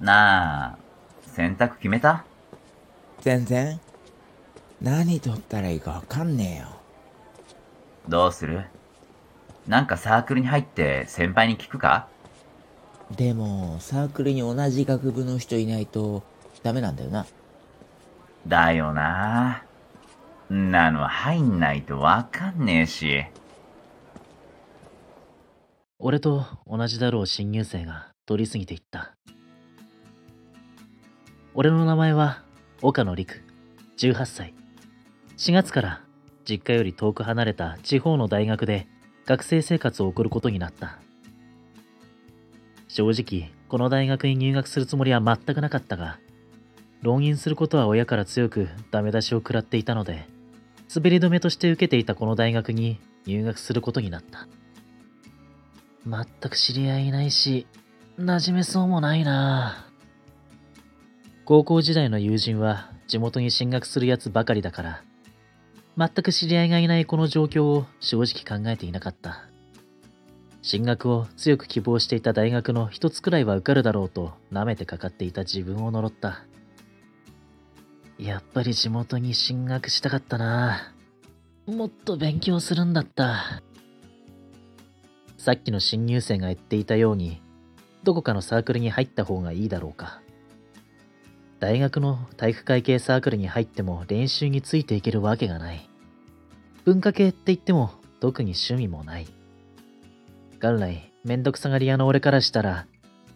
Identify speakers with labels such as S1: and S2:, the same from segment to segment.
S1: なあ、選択決めた？
S2: 全然。何取ったらいいかわかんねえよ。
S1: どうする？なんかサークルに入って先輩に聞くか？
S2: でも、サークルに同じ学部の人いないとダメなんだよな。
S1: だよな。んなの入んないとわかんねえし。
S3: 俺と同じだろう新入生が通り過ぎていった。俺の名前は岡野陸、18歳。4月から実家より遠く離れた地方の大学で学生生活を送ることになった。正直、この大学に入学するつもりは全くなかったが、浪人することは親から強くダメ出しを食らっていたので、滑り止めとして受けていたこの大学に入学することになった。全く知り合いいないし、馴染めそうもないなぁ高校時代の友人は地元に進学するやつばかりだから、全く知り合いがいないこの状況を正直考えていなかった。進学を強く希望していた大学の一つくらいは受かるだろうと舐めてかかっていた自分を呪った。やっぱり地元に進学したかったなもっと勉強するんだった。さっきの新入生が言っていたように、どこかのサークルに入った方がいいだろうか。大学の体育会系サークルに入っても練習についていけるわけがない。文化系って言っても特に趣味もない。元来、めんどくさがり屋の俺からしたら、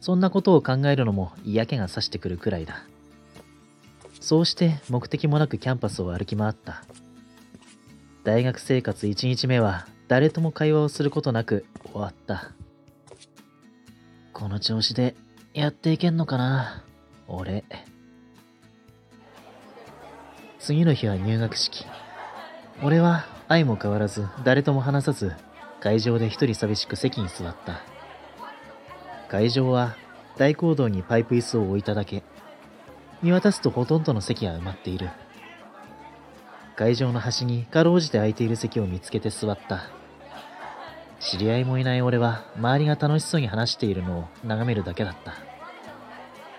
S3: そんなことを考えるのも嫌気がさしてくるくらいだ。そうして目的もなくキャンパスを歩き回った。大学生活1日目は誰とも会話をすることなく終わった。この調子でやっていけんのかな俺。次の日は入学式。俺は相も変わらず誰とも話さず会場で一人寂しく席に座った。会場は大講堂にパイプ椅子を置いただけ。見渡すとほとんどの席は埋まっている。会場の端にかろうじて空いている席を見つけて座った。知り合いもいない俺は周りが楽しそうに話しているのを眺めるだけだった。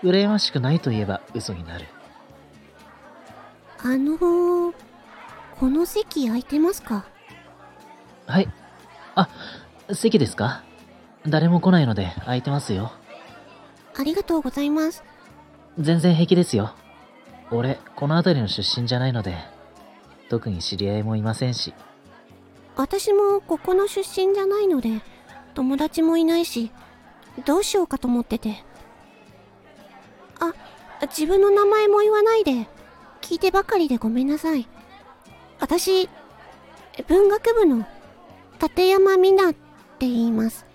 S3: 羨ましくないと言えば嘘になる。
S4: あのー、この席空いてますか？
S3: はい。あ、席ですか？誰も来ないので空いてますよ。
S4: ありがとうございます。
S3: 全然平気ですよ。俺、この辺りの出身じゃないので、特に知り合いもいませんし。
S4: 私もここの出身じゃないので、友達もいないし、どうしようかと思ってて。あ、自分の名前も言わないで、聞いてばかりでごめんなさい。私、文学部の立山美奈って言います。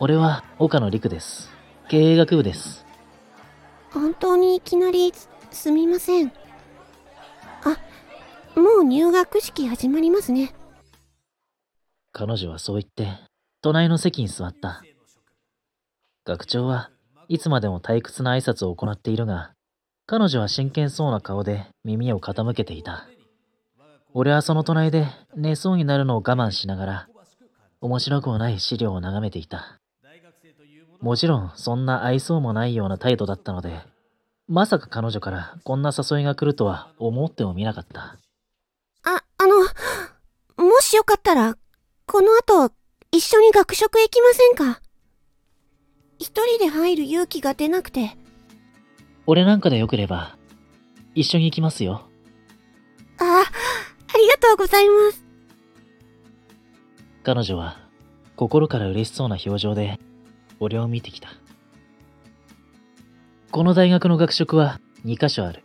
S3: 俺は岡野陸です。経営学部です。
S4: 本当にいきなりすすみません。あ、もう入学式始まりますね。
S3: 彼女はそう言って、隣の席に座った。学長はいつまでも退屈な挨拶を行っているが、彼女は真剣そうな顔で耳を傾けていた。俺はその隣で寝そうになるのを我慢しながら、面白くもない資料を眺めていた。もちろんそんな愛想もないような態度だったので、まさか彼女からこんな誘いが来るとは思ってもみなかった。
S4: あ、あの、もしよかったら、この後、一緒に学食行きませんか？一人で入る勇気が出なくて。
S3: 俺なんかでよければ、一緒に行きますよ。
S4: あ、ありがとうございます。
S3: 彼女は心から嬉しそうな表情で俺を見てきた。この大学の学食は2カ所ある。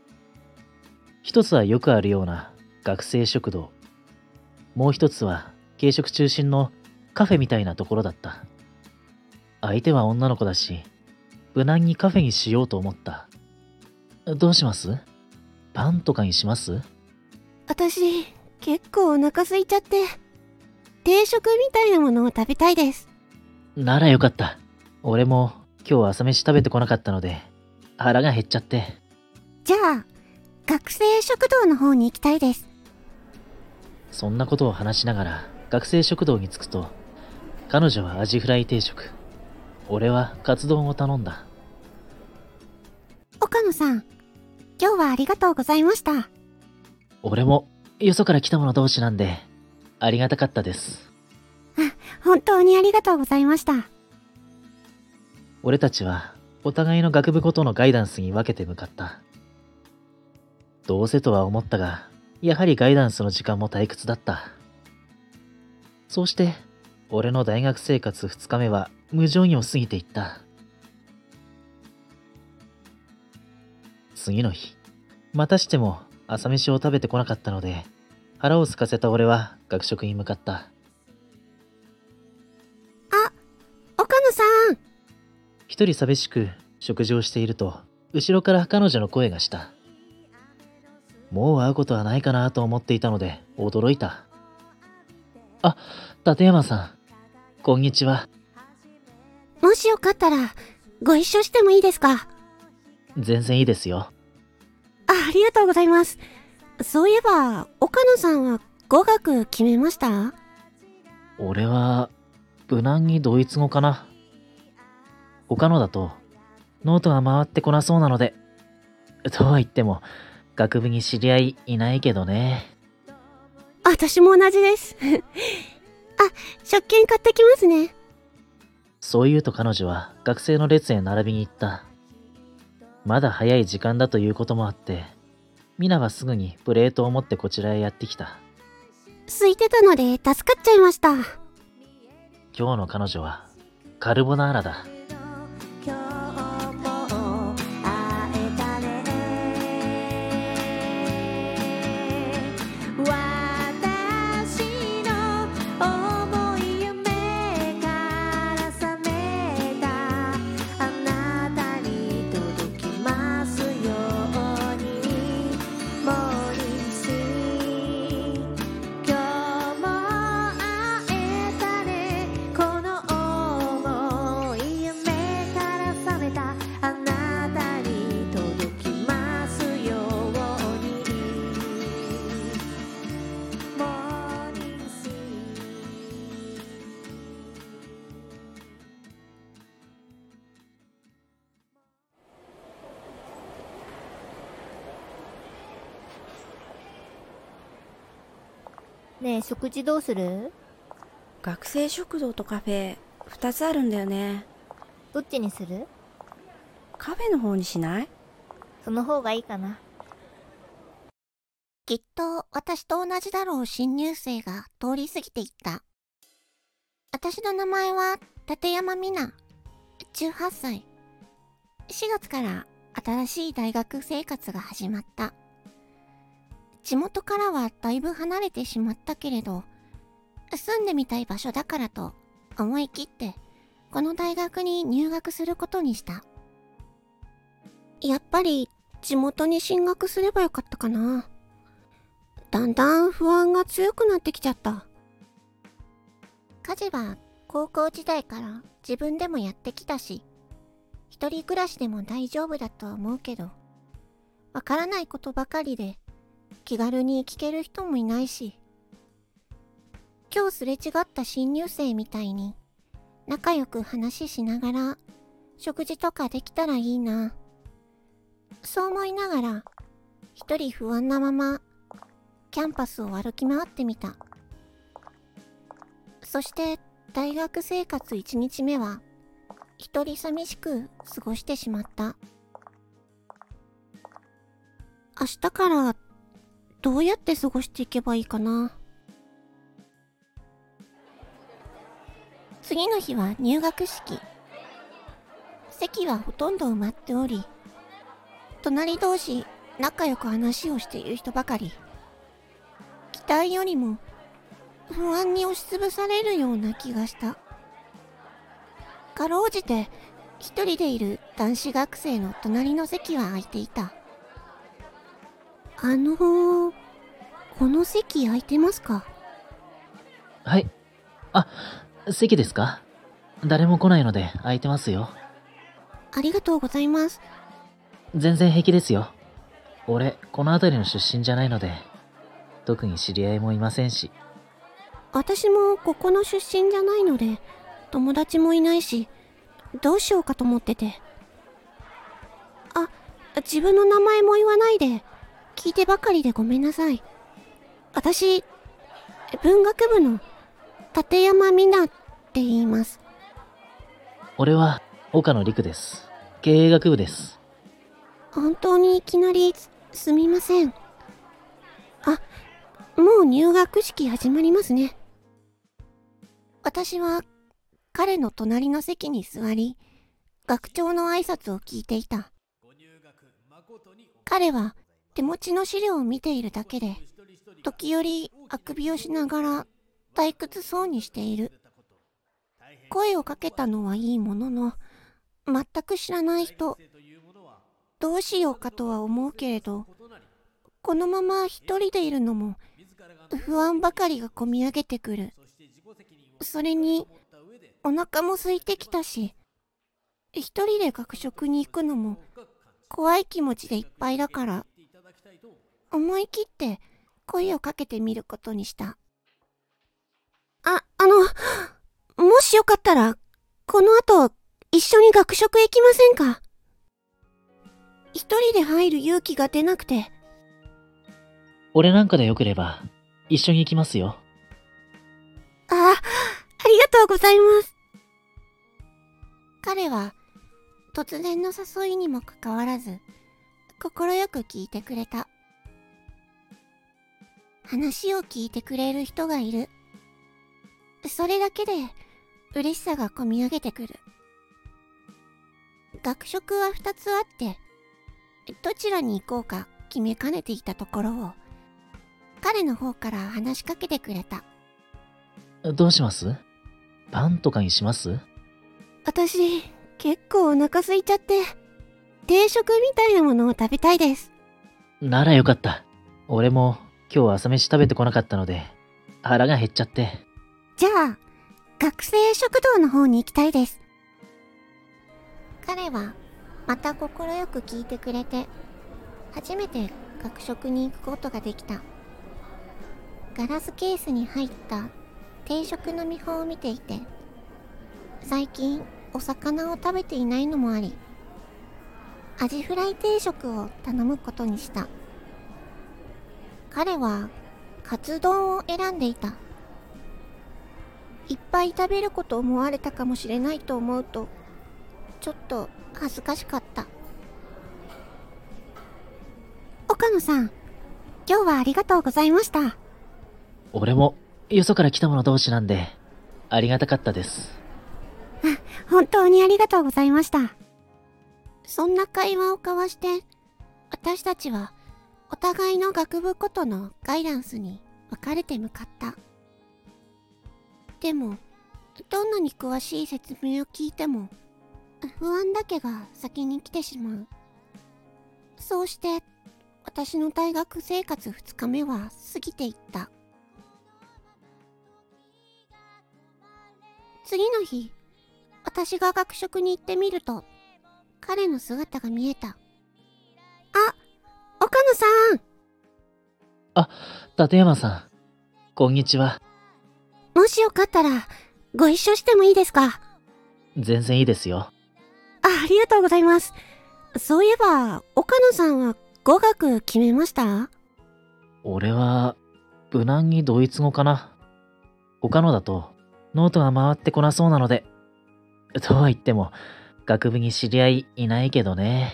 S3: 一つはよくあるような学生食堂。もう一つは軽食中心のカフェみたいなところだった。相手は女の子だし、無難にカフェにしようと思った。どうします？パンとかにします？
S4: 私、結構お腹空いちゃって、定食みたいなものを食べたいです。
S3: ならよかった。俺も今日朝飯食べてこなかったので、腹が減っちゃって。
S4: じゃあ、学生食堂の方に行きたいです。
S3: そんなことを話しながら学生食堂に着くと、彼女はアジフライ定食。俺はカツ丼を頼んだ。
S4: 岡野さん、今日はありがとうございました。
S3: 俺も、よそから来た者同士なんで、ありがたかったです。
S4: 本当にありがとうございました。
S3: 俺たちは、お互いの学部ごとのガイダンスに分けて向かった。どうせとは思ったが、やはりガイダンスの時間も退屈だった。そうして、俺の大学生活2日目は無情にも過ぎていった。次の日、またしても朝飯を食べてこなかったので、腹を空かせた俺は学食に向かった。
S4: 岡野さん
S3: 一人寂しく食事をしていると、後ろから彼女の声がした。もう会うことはないかなと思っていたので、驚いた。あ、立山さん。こんにちは。
S4: もしよかったら、ご一緒してもいいですか？
S3: 全然いいですよ。
S4: あ、ありがとうございます。そういえば、岡野さんは語学決めました？
S3: 俺は、無難にドイツ語かな。他のだと、ノートが回ってこなそうなので、とは言っても、学部に知り合いいないけどね。
S4: 私も同じです。あ、食券買ってきますね。
S3: そう言うと彼女は学生の列へ並びに行った。まだ早い時間だということもあって、ミナはすぐにプレートを持ってこちらへやってきた。
S4: 空いてたので助かっちゃいました。
S3: 今日の彼女はカルボナーラだ。
S5: ねえ食事どうする？
S6: 学生食堂とカフェ2つあるんだよね
S5: どっちにする？
S6: カフェの方にしない？
S5: その方がいいかな
S4: きっと私と同じだろう新入生が通り過ぎていった。私の名前は立山美奈。18歳。4月から新しい大学生活が始まった。地元からはだいぶ離れてしまったけれど、住んでみたい場所だからと思い切ってこの大学に入学することにした。やっぱり地元に進学すればよかったかな。だんだん不安が強くなってきちゃった。家事は高校時代から自分でもやってきたし、一人暮らしでも大丈夫だとは思うけど、わからないことばかりで気軽に聞ける人もいないし、今日すれ違った新入生みたいに仲良く話しながら食事とかできたらいいな。そう思いながら一人不安なままキャンパスを歩き回ってみた。そして大学生活1日目は一人寂しく過ごしてしまった。明日からどうやって過ごしていけばいいかな？次の日は入学式。席はほとんど埋まっており、隣同士仲良く話をしている人ばかり。期待よりも不安に押しつぶされるような気がした。かろうじて一人でいる男子学生の隣の席は空いていた。あのー、この席空いてますか？
S3: はい。あ、席ですか？誰も来ないので空いてますよ。
S4: ありがとうございます。
S3: 全然平気ですよ。俺、この辺りの出身じゃないので、特に知り合いもいませんし。
S4: 私もここの出身じゃないので、友達もいないし、どうしようかと思ってて。あ、自分の名前も言わないで、聞いてばかりでごめんなさい。私、文学部の立山美奈って言います。
S3: 俺は岡野陸です。経営学部です。
S4: 本当にいきなりすすみません。あ、もう入学式始まりますね。私は彼の隣の席に座り、学長の挨拶を聞いていた。彼は手持ちの資料を見ているだけで、時折あくびをしながら退屈そうにしている。声をかけたのはいいものの、全く知らない人、どうしようかとは思うけれど、このまま一人でいるのも不安ばかりがこみ上げてくる。それに、お腹も空いてきたし、一人で学食に行くのも怖い気持ちでいっぱいだから、思い切って声をかけてみることにした。あ、あの、もしよかったら、この後、一緒に学食へ行きませんか？一人で入る勇気が出なくて、
S3: 俺なんかでよければ一緒に行きますよ。
S4: あ、ありがとうございます。彼は、突然の誘いにもかかわらず、快く聞いてくれた。話を聞いてくれる人がいる。それだけで、嬉しさがこみ上げてくる。学食は二つあって、どちらに行こうか決めかねていたところを、彼の方から話しかけてくれた。
S3: どうします？パンとかにします？
S4: 私、結構お腹空いちゃって、定食みたいなものを食べたいです。
S3: ならよかった。俺も今日朝飯食べてこなかったので腹が減っちゃって。
S4: じゃあ、学生食堂の方に行きたいです。彼は、また快く聞いてくれて、初めて学食に行くことができた。ガラスケースに入った定食の見本を見ていて、最近お魚を食べていないのもあり、アジフライ定食を頼むことにした。彼は、カツ丼を選んでいた。いっぱい食べること思われたかもしれないと思うと、ちょっと恥ずかしかった。岡野さん、今日はありがとうございました。
S3: 俺もよそから来た者同士なんでありがたかったです。
S4: 本当にありがとうございました。そんな会話を交わして、私たちはお互いの学部ごとのガイダンスに分かれて向かった。でも、どんなに詳しい説明を聞いても、不安だけが先に来てしまう。そうして、私の大学生活2日目は過ぎていった。次の日、私が学食に行ってみると、彼の姿が見えた。あ、岡野さん
S3: 立山さん、こんにちは。
S4: もしよかったら、ご一緒してもいいですか？
S3: 全然いいですよ。
S4: あ、ありがとうございます。そういえば、岡野さんは語学決めました？
S3: 俺は無難にドイツ語かな。他のだとノートが回ってこなそうなので。とは言っても学部に知り合いいないけどね。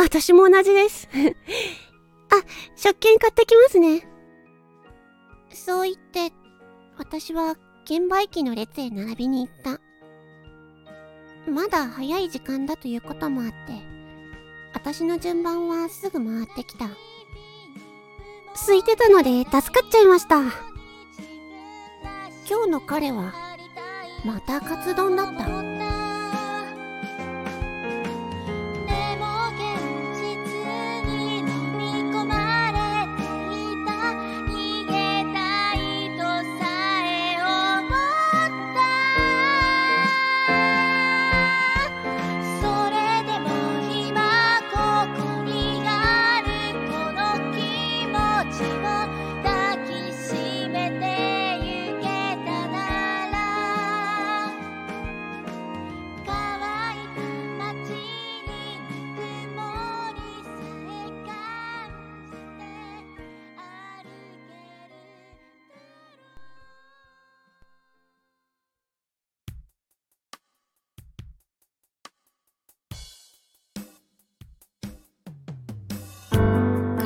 S4: 私も同じです。あ、食券買ってきますね。そう言って、私は券売機の列へ並びに行った。まだ早い時間だということもあって、私の順番はすぐ回ってきた。空いてたので助かっちゃいました。今日の彼は、またカツ丼だった。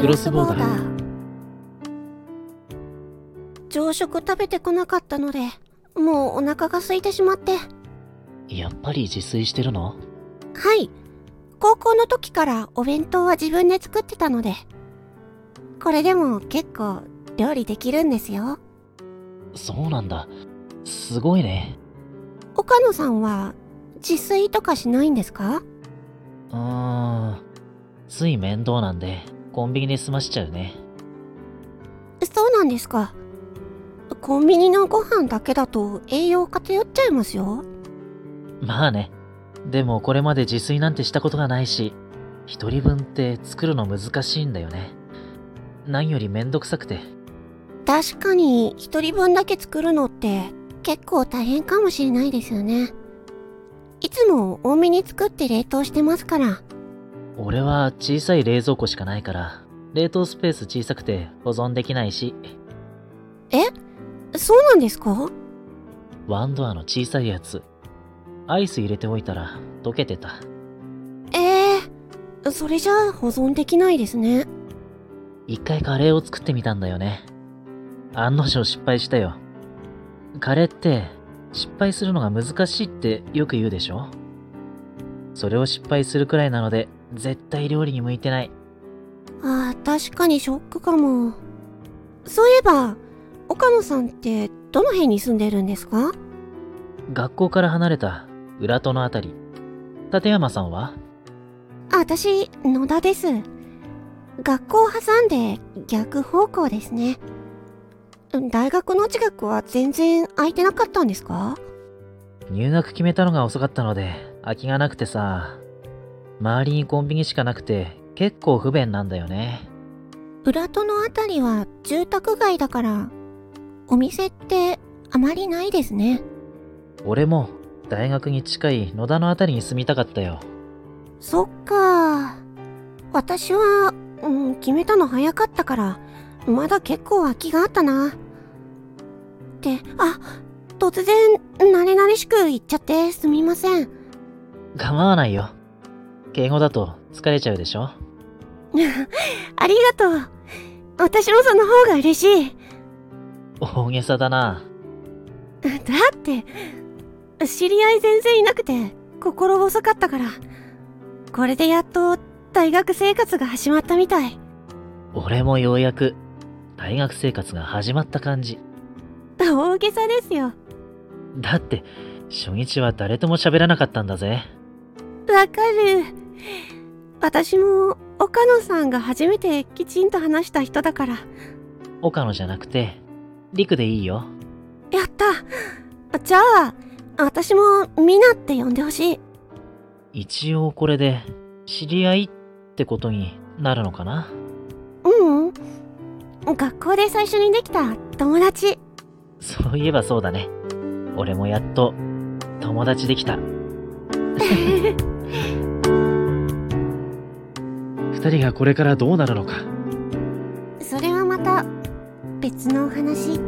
S3: クロスボーダ
S4: ー。朝食食べてこなかったのでもうお腹が空いてしまって。
S3: やっぱり自炊してるの？
S4: はい。高校の時からお弁当は自分で作ってたので。これでも結構料理できるんですよ。
S3: そうなんだ。すごいね。
S4: 岡野さんは自炊とかしないんですか？
S3: うーん。つい面倒なんで、コンビニで済ましちゃうね。
S4: そうなんですかコンビニのご飯だけだと栄養偏っちゃいますよ
S3: まあね。でもこれまで自炊なんてしたことがないし、一人分って作るの難しいんだよね。何よりめんどくさくて。
S4: 確かに一人分だけ作るのって結構大変かもしれないですよねいつも多めに作って冷凍してますから
S3: 俺は小さい冷蔵庫しかないから、冷凍スペース小さくて保存できないし、
S4: そうなんですか？
S3: ワンドアの小さいやつ。アイス入れておいたら溶けてた。
S4: ええそれじゃあ保存できないですね
S3: 一回カレーを作ってみたんだよね。案の定失敗したよ。カレーって失敗するのが難しいってよく言うでしょ？それを失敗するくらいなので絶対料理に向いてない。
S4: ああ確かにショックかもそういえば岡野さんってどの辺に住んでるんですか？
S3: 学校から離れた裏戸のあたり。立山さんは？
S4: あ私野田です学校を挟んで逆方向ですね大学の近くは全然空いてなかったんですか？
S3: 入学決めたのが遅かったので空きがなくてさ。周りにコンビニしかなくて結構不便なんだよね。
S4: 裏戸のあたりは住宅街だからお店ってあまりないですね
S3: 俺も大学に近い野田のあたりに住みたかったよ。
S4: そっか私は、うん、決めたの早かったからまだ結構空きがあったなってあ突然慣れ慣れしく言っちゃってすみません
S3: 構わないよ。敬語だと疲れちゃうでしょ？
S4: ありがとう。私もその方が嬉しい。
S3: 大げさだな。
S4: だって知り合い全然いなくて心細かったから。これでやっと大学生活が始まったみたい。
S3: 俺もようやく大学生活が始まった感じ。
S4: 大げさですよ。
S3: だって初日は誰とも喋らなかったんだぜ。
S4: わかる私も岡野さんが初めてきちんと話した人だから
S3: 岡野じゃなくて、陸でいいよ。
S4: やったじゃあ私もミナって呼んでほしい
S3: 一応これで知り合いってことになるのかな？
S4: ううん学校で最初にできた友達
S3: そういえばそうだね。俺もやっと友達できた。二人がこれからどうなるのか。
S4: それはまた別のお話